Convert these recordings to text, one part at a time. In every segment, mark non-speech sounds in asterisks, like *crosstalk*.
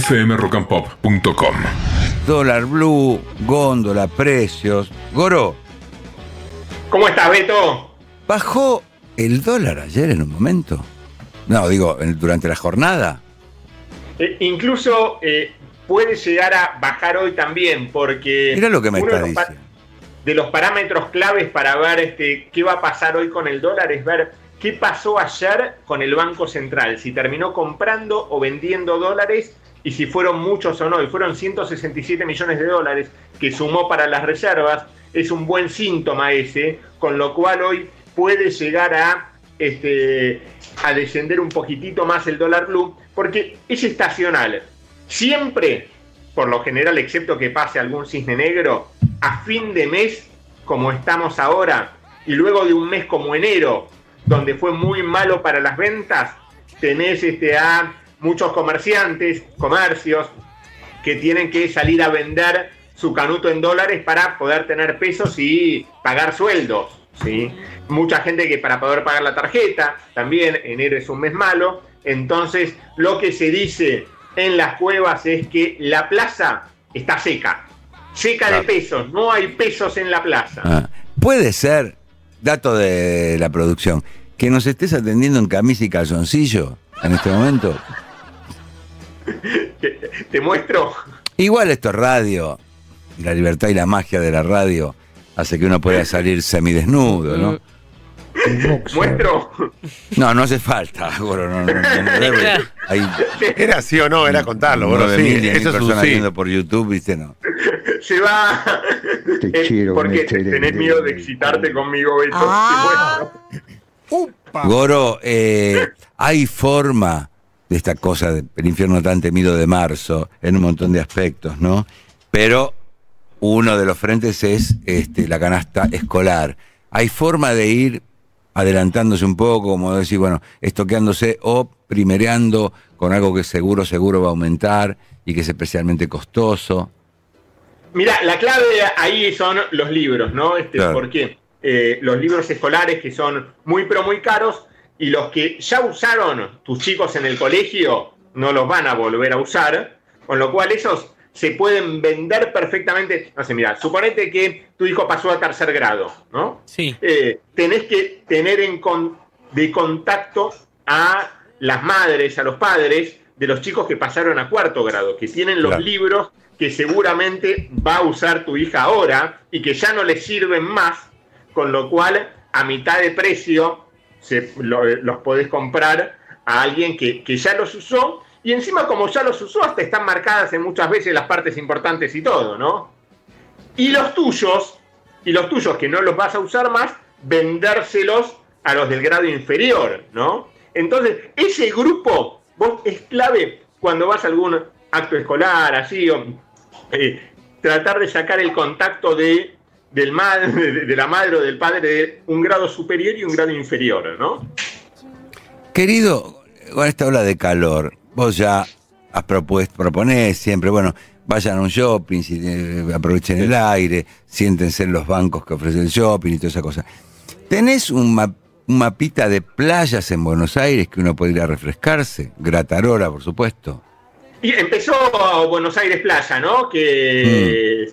fmrockandpop.com. Dólar blue, góndola, precios. Goro, ¿Cómo estás, Beto? ¿bajó el dólar ayer en un momento? No, digo, durante la jornada. Eh, incluso eh, puede llegar a bajar hoy también, porque Mira lo que me está de los pa- diciendo. de los parámetros claves para ver este, qué va a pasar hoy con el dólar es ver qué pasó ayer con el Banco Central, si terminó comprando o vendiendo dólares y si fueron muchos o no. Y fueron 167 millones de dólares que sumó para las reservas. Es un buen síntoma ese, con lo cual hoy puede llegar a, este, a descender un poquitito más el dólar blue, porque es estacional. Siempre, por lo general, excepto que pase algún cisne negro, a fin de mes, como estamos ahora, y luego de un mes como enero, donde fue muy malo para las ventas, tenés este, a muchos comerciantes, comercios, que tienen que salir a vender su canuto en dólares para poder tener pesos y pagar sueldos. ¿sí? Mucha gente que para poder pagar la tarjeta, también enero es un mes malo. Entonces, lo que se dice en las cuevas es que la plaza está seca, seca Claro. de pesos, no hay pesos en la plaza. Ah, Puede ser, dato de la producción, que nos estés atendiendo en camisa y calzoncillo en este momento. Te, muestro, Igual esto es radio, y la libertad y la magia de la radio hace que uno pueda salir semidesnudo, ¿no? muestro. No, no hace falta, Goro, no, no, no, no debe. Claro. Hay Era sí o no, era contarlo, sí, mil mil eso es personas sí. viendo por YouTube, ¿viste? No. se va. Te Eh, quiero, porque tenés de- miedo de excitarte conmigo, Beto. Ah. Te. Goro, eh, hay forma de esta cosa del infierno tan temido de marzo en un montón de aspectos, ¿no? Pero uno de los frentes es este, la canasta escolar. Hay forma de ir adelantándose un poco, como decir, bueno, estoqueándose o primereando con algo que seguro, seguro va a aumentar y que es especialmente costoso. Mira, la clave ahí son los libros, ¿no? Este, Claro. Porque eh, los libros escolares que son muy pero muy caros y los que ya usaron tus chicos en el colegio no los van a volver a usar, con lo cual esos se pueden vender perfectamente. No sé, mira, suponete que tu hijo pasó a tercer grado, ¿no? Sí. eh, tenés que tener en con- de contacto a las madres, a los padres de los chicos que pasaron a cuarto grado, que tienen los Claro. libros que seguramente va a usar tu hija ahora y que ya no le sirven más, con lo cual a mitad de precio lo- los podés comprar a alguien que, que ya los usó y encima como ya los usó hasta están marcadas en muchas veces las partes importantes y todo, ¿no? Y los tuyos, y los tuyos que no los vas a usar más, vendérselos a los del grado inferior, ¿no? Entonces, ese grupo vos, es clave cuando vas a algún acto escolar, así, o eh, tratar de sacar el contacto de, del madre, *laughs* de, de la madre o del padre de un grado superior y un grado inferior, ¿no? Querido, con esta ola de calor, vos ya has propuesto, proponés siempre, bueno, vayan a un shopping, si, eh, aprovechen el aire, siéntense en los bancos que ofrece el shopping y toda esa cosa. ¿Tenés un, ma- un mapita de playas en Buenos Aires que uno puede ir a refrescarse? Gratarora, por supuesto. Y empezó Buenos Aires Playa, ¿no? Que,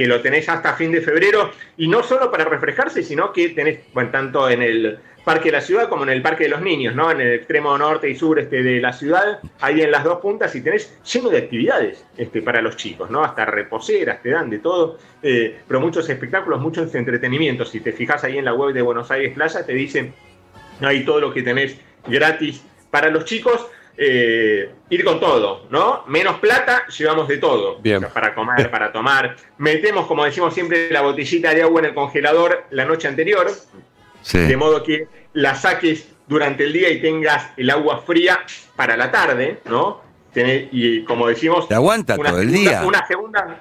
que lo tenés hasta fin de febrero, y no solo para refrescarse, sino que tenés, bueno, tanto en el Parque de la Ciudad como en el Parque de los Niños, ¿no? En el extremo norte y sur este, de la ciudad, ahí en las dos puntas, y tenés lleno de actividades este, para los chicos, ¿no? Hasta reposeras, te dan de todo, eh, pero muchos espectáculos, muchos entretenimientos. Si te fijas ahí en la web de Buenos Aires Playa, te dicen ahí todo lo que tenés gratis para los chicos. Eh, ir con todo, ¿no? Menos plata, llevamos de todo. Bien. O sea, para comer, para tomar. Metemos, como decimos siempre, la botellita de agua en el congelador la noche anterior, Sí. de modo que la saques durante el día y tengas el agua fría para la tarde, ¿no? Tenés- y como decimos, Te aguanta todo el segunda- día. Una segunda,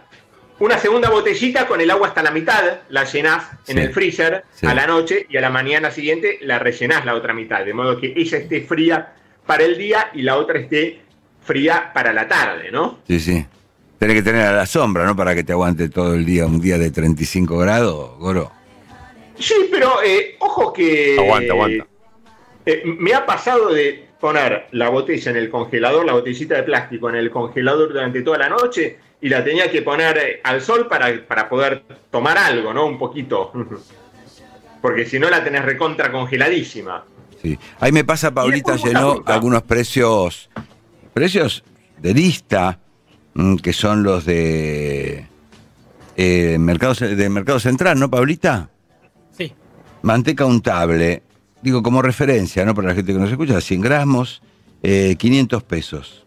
una segunda botellita con el agua hasta la mitad, la llenás en Sí. el freezer Sí. a la noche y a la mañana siguiente la rellenás la otra mitad, de modo que ella esté fría para el día y la otra esté fría para la tarde, ¿no? Sí, sí. Tenés que tener a la sombra, ¿no? Para que te aguante todo el día, un día de 35 grados, Goro. Sí, pero eh, ojo que... Aguanta, aguanta. eh, me ha pasado de poner la botella en el congelador, la botellita de plástico en el congelador durante toda la noche y la tenía que poner eh, al sol para, para poder tomar algo, ¿no? Un poquito. *laughs* Porque si no la tenés recontra congeladísima. Sí. Ahí me pasa, Paulita llenó algunos precios, precios de lista, mm, que son los de, eh, mercado, Ce- de Mercado Central, ¿no, Paulita? Sí. Manteca untable, digo como referencia, ¿no? Para la gente que nos escucha, 100 gramos, eh, 500 pesos.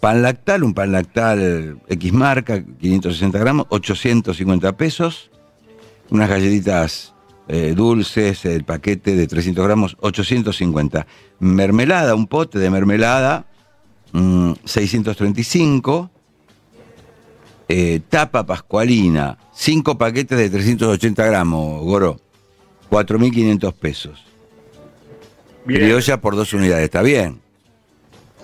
Pan lactal, un pan lactal X marca, 560 gramos, 850 pesos. Unas galletitas eh, dulces, el paquete de 300 gramos, 850. Mermelada, un pote de mermelada, mm, 635. Eh, tapa pascualina, 5 paquetes de 380 gramos, Goro, 4.500 pesos. Bien. Criolla por dos unidades, está bien.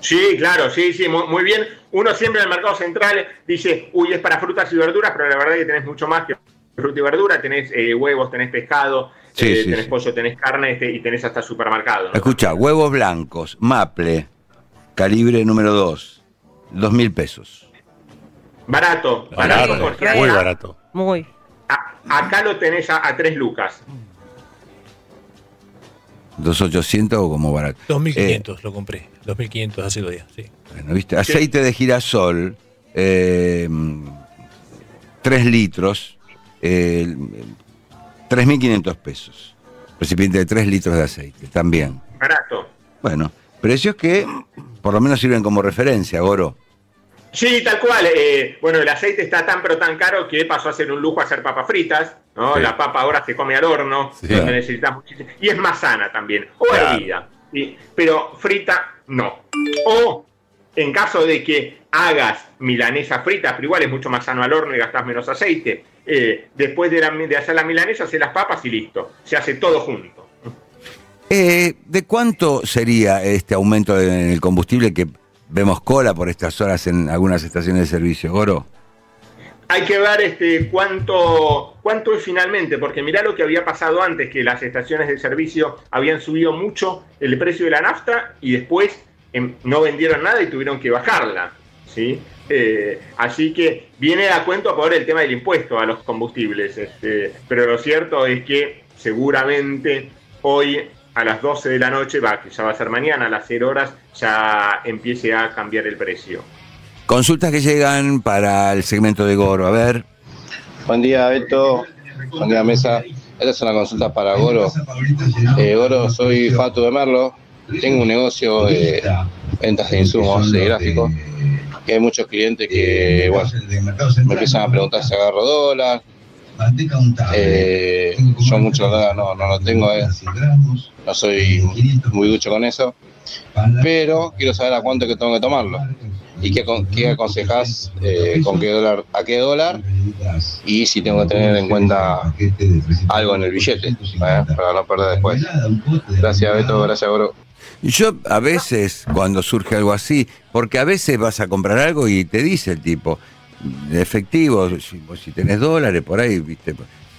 Sí, claro, sí, sí, muy, muy bien. Uno siempre en el mercado central dice, uy, es para frutas y verduras, pero la verdad es que tenés mucho más que fruta y verdura. Tenés eh, huevos, tenés pescado, Sí, eh, sí, tenés sí. pollo, tenés carne este, y tenés hasta supermercado. ¿no? Escucha, huevos blancos, maple, calibre número 2, 2.000 pesos. Barato, barato, Barato, porque muy acá- barato. Muy. a- acá lo tenés a, a 3 lucas. 2.800 o como barato. 2.500 lo compré. 2.500 hace dos días, sí. Bueno, ¿viste? Aceite de girasol, eh, 3 litros, eh, 3.500 pesos. Recipiente de 3 litros de aceite, también. Barato. Bueno, precios que por lo menos sirven como referencia, Goro. Sí, tal cual. eh, bueno, el aceite está tan pero tan caro que pasó a ser un lujo hacer papas fritas. ¿no? Sí. La papa ahora se come al horno. Sí. Y es más sana también. O Claro. hervida. ¿sí? Pero frita, no. O en caso de que hagas milanesa frita, pero igual es mucho más sano al horno y gastas menos aceite. Eh, después de, la- de hacer la milanesa, haces las papas y listo. Se hace todo junto. Eh, ¿De cuánto sería este aumento en el combustible que vemos cola por estas horas en algunas estaciones de servicio, Goro? Hay que ver este cuánto cuánto es finalmente, porque mirá lo que había pasado antes, que las estaciones de servicio habían subido mucho el precio de la nafta y después em, no vendieron nada y tuvieron que bajarla. ¿sí? Eh, así que viene a cuento por el tema del impuesto a los combustibles. este, pero lo cierto es que seguramente hoy a las 12 de la noche, va, que ya va a ser mañana a las 0 horas, ya empiece a cambiar el precio. Consultas que llegan para el segmento de Goro. A ver, Buen día, Beto. Buen día, Mesa. Esta es una consulta para Goro. Eh, Goro, soy Fatu de Merlo. Tengo un negocio de ventas de insumos de gráficos. Que hay muchos clientes que, bueno, me empiezan a preguntar si agarro dólar. Eh, yo mucho dólar no, no lo tengo, eh. no soy muy ducho con eso. Pero quiero saber a cuánto que tengo que tomarlo. ¿Y qué, qué aconsejás eh, con qué dólar, a qué dólar? Y si tengo que tener en cuenta algo en el billete, ¿eh? para no perder después. Gracias, Beto. Gracias, Goro. Yo a veces cuando surge algo así, porque a veces vas a comprar algo y te dice el tipo, de efectivo, si, si tenés dólares por ahí, viste,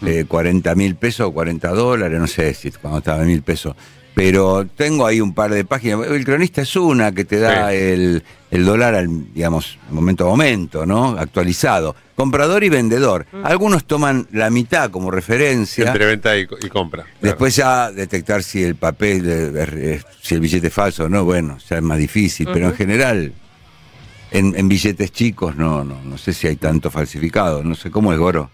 eh, 40 mil pesos o 40 dólares, no sé si cuando estaba en mil pesos. Pero tengo ahí un par de páginas. El cronista es una que te da Sí. el, el dólar al, digamos, momento a momento, ¿no? Actualizado. Comprador y vendedor. Algunos toman la mitad como referencia. Entre venta y, y compra. Después ya detectar si el papel, eh, eh, si el billete es falso o no, bueno, ya es más difícil, pero en general, en, en billetes chicos no, no, no sé si hay tanto falsificado, no sé cómo es Goro.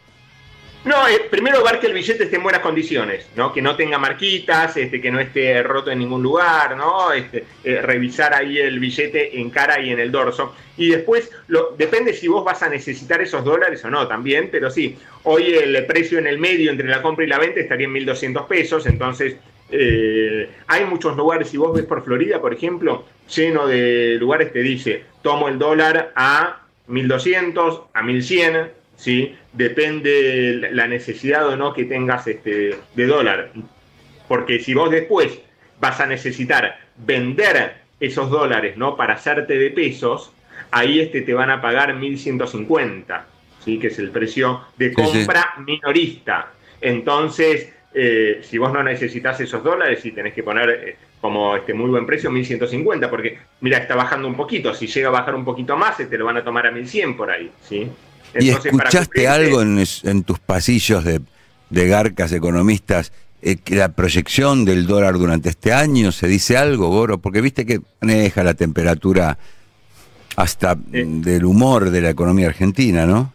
No, eh, primero ver que el billete esté en buenas condiciones, ¿no? Que no tenga marquitas, este, que no esté roto en ningún lugar, ¿no? Este, eh, revisar ahí el billete en cara y en el dorso. Y después, lo, depende si vos vas a necesitar esos dólares o no también, pero sí, hoy el precio en el medio entre la compra y la venta estaría en 1.200 pesos, entonces eh, hay muchos lugares, si vos ves por Florida, por ejemplo, lleno de lugares te dice, tomo el dólar a 1.200, a 1.100, ¿sí? Depende la necesidad o no que tengas este, de dólar. Porque si vos después vas a necesitar vender esos dólares, ¿no? Para hacerte de pesos, ahí este te van a pagar 1.150, ¿sí? Que es el precio de Sí, sí. compra minorista. Entonces, eh, si vos no necesitas esos dólares y tenés que poner, eh, como este muy buen precio 1150, porque mira, está bajando un poquito, si llega a bajar un poquito más, te lo van a tomar a 1100 por ahí, ¿sí? ¿Y escuchaste algo en, tus pasillos de, garcas economistas eh, que la proyección del dólar durante este año? ¿Se dice algo, Goro? Porque viste que maneja la temperatura hasta del humor de la economía argentina, ¿no?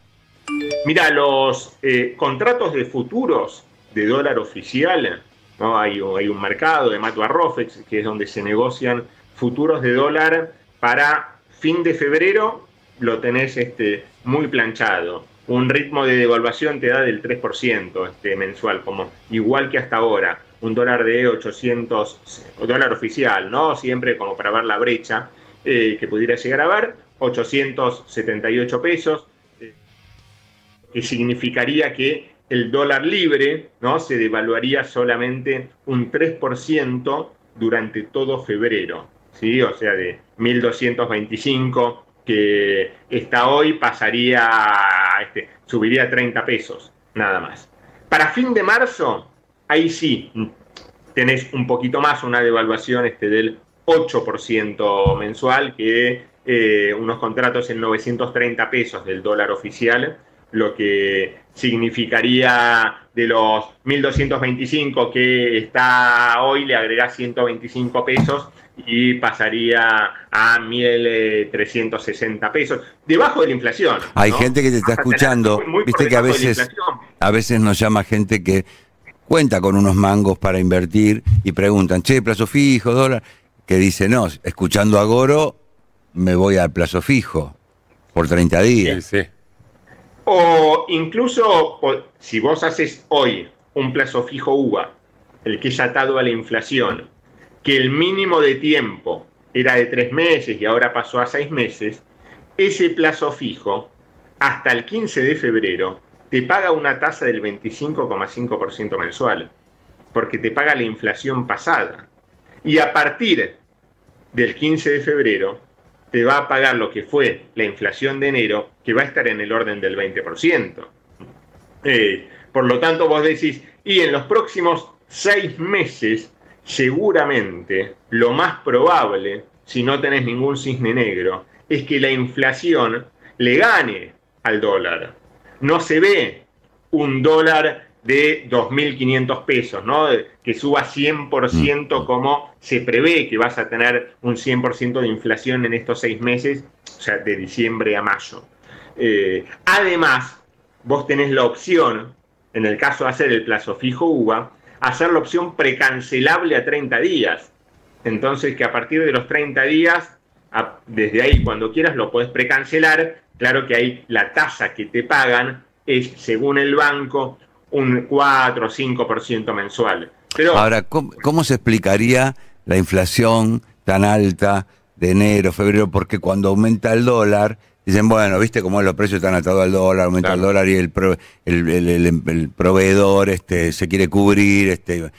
Mira, los eh, contratos de futuros de dólar oficial, ¿no? hay, hay un mercado de Matua Rofex, que es donde se negocian futuros de dólar para fin de febrero, lo tenés este, muy planchado. Un ritmo de devaluación te da del 3% este, mensual, como igual que hasta ahora. Un dólar de 800, dólar oficial, ¿no? Siempre como para ver la brecha eh, que pudiera llegar a ver, 878 pesos, eh, que significaría que el dólar libre ¿no? se devaluaría solamente un 3% durante todo febrero. ¿sí? O sea, de 1.225 que está hoy pasaría, este, subiría a 30 pesos, nada más. Para fin de marzo, ahí sí, tenés un poquito más, una devaluación este, del 8% mensual, que eh, unos contratos en 930 pesos del dólar oficial, lo que significaría de los 1.225 que está hoy, le agrega 125 pesos y pasaría a 1.360 pesos, debajo de la inflación. Hay gente que te está escuchando, viste que a veces, a veces nos llama gente que cuenta con unos mangos para invertir y preguntan, che, plazo fijo, dólar, que dice, no, escuchando a Goro, me voy al plazo fijo por 30 días. O incluso, si vos haces hoy un plazo fijo UVA, el que es atado a la inflación, que el mínimo de tiempo era de tres meses y ahora pasó a seis meses, ese plazo fijo, hasta el 15 de febrero, te paga una tasa del 25,5% mensual, porque te paga la inflación pasada. Y a partir del 15 de febrero, te va a pagar lo que fue la inflación de enero, que va a estar en el orden del 20%. Eh, por lo tanto, vos decís, y en los próximos seis meses seguramente lo más probable, si no tenés ningún cisne negro, es que la inflación le gane al dólar. No se ve un dólar de 2.500 pesos, ¿no? que suba 100% mm. como se prevé que vas a tener un 100% de inflación en estos seis meses, o sea, de diciembre a mayo. Eh, además, vos tenés la opción, en el caso de hacer el plazo fijo UVA, hacer la opción precancelable a 30 días. Entonces, que a partir de los 30 días, desde ahí cuando quieras lo puedes precancelar. Claro que ahí la tasa que te pagan es, según el banco, un 4 o 5% mensual. Pero, Ahora, ¿cómo, se explicaría la inflación tan alta de enero, febrero? Porque cuando aumenta el dólar, dicen, bueno, viste cómo los precios están atados al dólar, aumenta el dólar y el, el, proveedor este, se quiere cubrir. Este.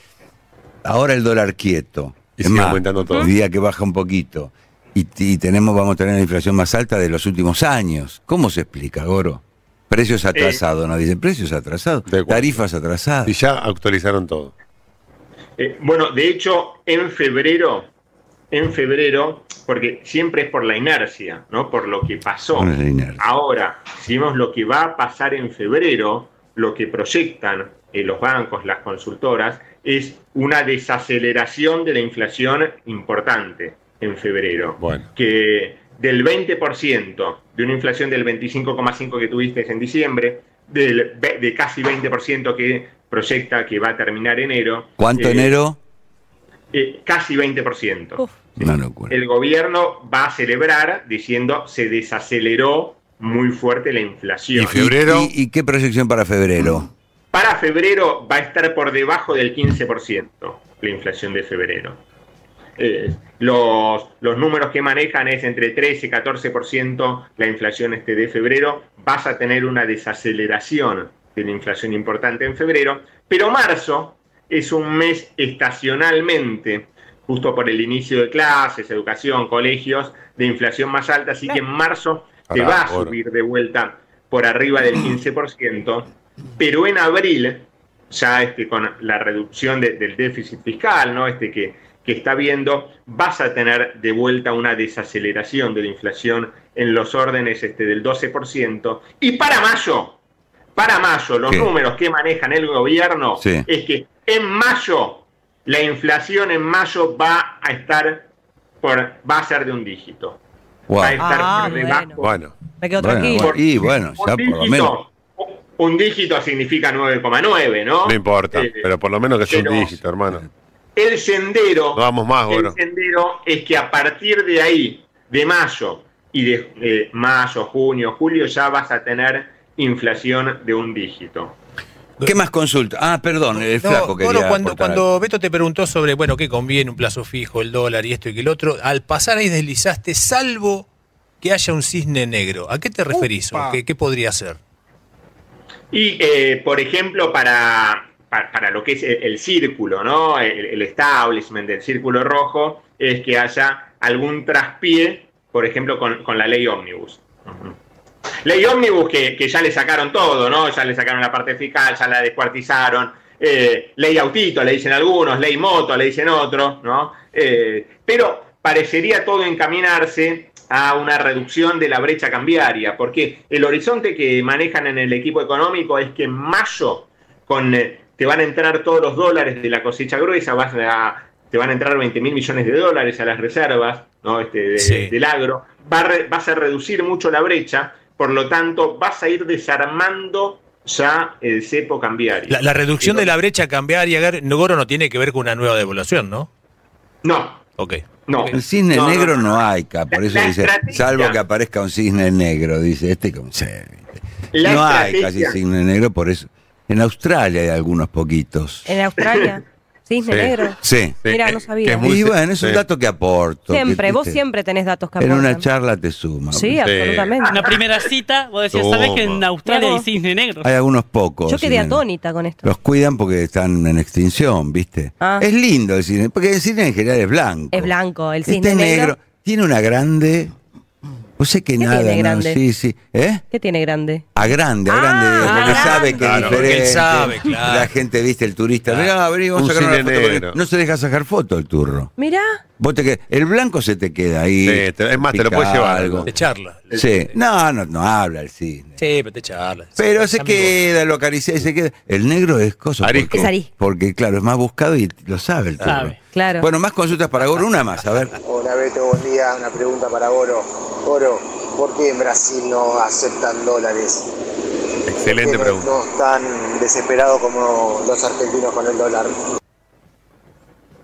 Ahora el dólar quieto. Y es más, aumentando todo. El día que baja un poquito. Y, y, tenemos, vamos a tener la inflación más alta de los últimos años. ¿Cómo se explica, Goro? Precios eh, atrasados, no dicen precios atrasados, tarifas atrasadas. Y ya actualizaron todo. Eh, bueno, de hecho, en febrero, en febrero, porque siempre es por la inercia, ¿no? Por lo que pasó. Ahora, si vemos lo que va a pasar en febrero, lo que proyectan eh, los bancos, las consultoras, es una desaceleración de la inflación importante en febrero. Bueno. Que del 20%, de una inflación del 25,5% que tuviste en diciembre, del, de casi 20% que proyecta que va a terminar enero. ¿Cuánto eh, enero? Eh, casi 20%. El gobierno va a celebrar diciendo se desaceleró muy fuerte la inflación. ¿Y febrero? ¿Y, qué proyección para febrero? Para febrero va a estar por debajo del 15% la inflación de febrero. Eh, los, los, números que manejan es entre 13 y 14% la inflación este de febrero. Vas a tener una desaceleración de la inflación importante en febrero, pero marzo es un mes estacionalmente, justo por el inicio de clases, educación, colegios, de inflación más alta, así que en marzo te va a subir de vuelta por arriba del 15%, pero en abril, ya este, con la reducción del déficit fiscal, ¿no? este que que está viendo, vas a tener de vuelta una desaceleración de la inflación en los órdenes este, del 12%. Y para mayo, para mayo, los ¿Qué? números que manejan el gobierno Sí. es que en mayo, la inflación en mayo va a estar por, va a ser de un dígito. Wow. Va a estar Ah, por debajo. bueno. Bueno, Me quedo Bueno, tranquilo. bueno. Y bueno, ya un por lo menos. un dígito significa 9,9, ¿no? no importa, Eh, pero por lo menos que sea un dígito, hermano. El sendero, No vamos más, el sendero es que a partir de ahí, de mayo y de mayo, junio, julio, ya vas a tener inflación de un dígito. ¿Qué más consulta? Ah, perdón, el No, flaco quería Goro, cuando, cuando Beto te preguntó sobre, bueno, qué conviene un plazo fijo, el dólar y esto y que el otro, al pasar ahí deslizaste, salvo que haya un cisne negro. ¿A qué te referís? o ¿Qué, qué podría ser? Y, eh, por ejemplo, para, para, lo que es el, círculo, ¿no? El, el establishment del círculo rojo es que haya algún traspié, por ejemplo, con, con la ley ómnibus. Ley ómnibus que, que ya le sacaron todo, ¿no? Ya le sacaron la parte fiscal, ya la descuartizaron. Eh, ley autito, le dicen algunos, ley moto, le dicen otros, ¿no? Eh, pero parecería todo encaminarse a una reducción de la brecha cambiaria, porque el horizonte que manejan en el equipo económico es que en mayo con, eh, te van a entrar todos los dólares de la cosecha gruesa, vas a, te van a entrar 20 mil millones de dólares a las reservas ¿no? este, de- Sí. del agro, va a re- vas a reducir mucho la brecha, por lo tanto vas a ir desarmando ya el cepo cambiario. La, la reducción de la brecha cambiaria, Goro, no tiene que ver con una nueva devaluación, ¿no? No, Ok. no. El cisne No, negro no. no, hay, ca- por La- eso la dice, estrategia- salvo que aparezca un cisne negro, dice este como No hay casi cisne negro, por eso. En Australia hay algunos poquitos. En Australia, cisne Sí. negro. Sí. Mira, eh, no que sabía. es muy y bueno, es un sí. dato que aporto. Siempre, que, vos siempre tenés datos que En una aportan. charla te suma. Sí, absolutamente. Una primera cita, vos decías, ¿sabés que en. Australia hay cisne negro? Hay algunos pocos. Yo quedé cisne- atónita con esto. Los cuidan porque están en extinción, ¿viste? Ah. Es lindo el cine, porque el cine en general es blanco. Es blanco, el Este cisne es negro. Tiene una grande. No sé qué ¿Qué nada. tiene no, grande? Sí, sí. ¿Eh? ¿Qué tiene grande? A grande, a Ah, grande, a porque grande. sabe que es Claro, él diferente. sabe, claro. La gente, viste, el turista. Claro. Mirá, vení, vamos a sacar una foto. porque. No se deja sacar foto el turro. Mirá. Vos te qued- el blanco se te queda ahí. Sí, te- es más, te lo puedes llevar. algo. Te charla. Sí. No, no, no habla el cine. Sí, pero te charla. Pero Es se amigo. queda, lo acaricia y se queda. El negro es cosa. Arisco. Porque, Es arisco. porque, claro, es más buscado y lo sabe el turro. Sabe. Claro. Bueno, más consultas para Goro, una más, a ver. Hola Beto, buen día. Una pregunta para Goro. Goro, ¿por qué en Brasil no aceptan dólares? Excelente ¿Por qué pregunta. No están desesperados como los argentinos con el dólar.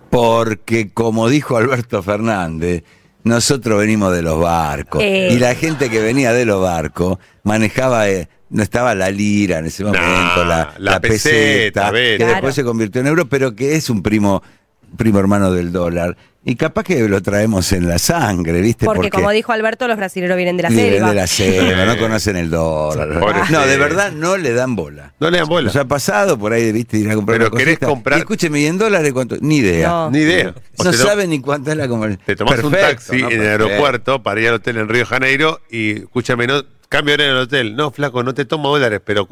Porque, como dijo Alberto Fernández, nosotros venimos de los barcos. Eh. Y la gente que venía de los barcos manejaba, eh, no estaba la lira en ese momento, la, la la peseta, que Claro. después se convirtió en euro, pero que es un primo, primo hermano del dólar. Y capaz que lo traemos en la sangre, ¿viste? Porque, como dijo Alberto, los brasileños vienen de la vienen selva. de la selva, no *laughs* conocen el dólar. No, de verdad no le dan bola. No le dan bola. Nos ha pasado por ahí, viste, ir a comprar Pero una querés cosita. comprar- Y escúcheme, ¿y en dólares cuánto? Ni idea. No. Ni idea. O No te lo- sabe ni cuánto es la conversión. Te tomás un Perfecto, taxi ¿no? en el aeropuerto para ir al hotel en Río de Janeiro y escúchame, no, cambio hora en el hotel. No, flaco, no te tomo dólares, pero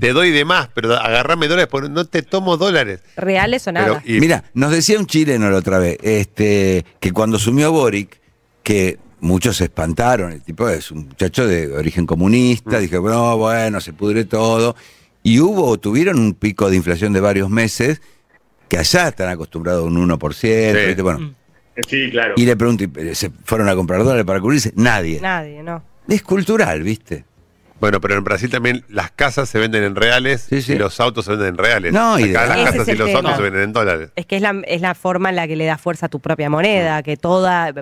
te doy de más, pero agarrame dólares porque no te tomo dólares. Reales o nada. Pero, y- Mira, nos decía un chileno la otra vez, este, que cuando asumió Boric, que muchos se espantaron, el tipo es un muchacho de origen Mm. comunista, dije, no, bueno, se pudre todo. Y hubo, tuvieron un pico de inflación de varios meses, que allá están acostumbrados a un 1%, Sí. ¿viste? bueno. Sí, claro. Y le pregunto, ¿y ¿se fueron a comprar dólares para cubrirse? Nadie. Nadie, no. Es cultural, ¿viste? Bueno, pero en Brasil también las casas se venden en reales Sí, sí. y los autos se venden en reales. No, y Acá las Ese casas es y los tema. autos se venden en dólares. Es que es la, es la forma en la que le da fuerza a tu propia moneda, que toda,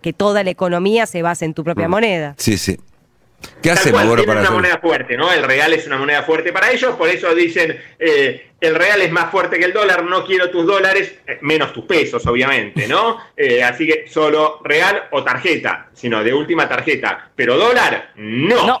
que toda la economía se basa en tu propia moneda. Sí, sí. ¿Qué Tal hacemos, cual, tienen para una hacer? moneda fuerte, ¿no? El real es una moneda fuerte para ellos, por eso dicen, eh, el real es más fuerte que el dólar, no quiero tus dólares, eh, menos tus pesos, obviamente, ¿no? *laughs* Eh, así que solo real o tarjeta, sino de última tarjeta, pero dólar, no. No.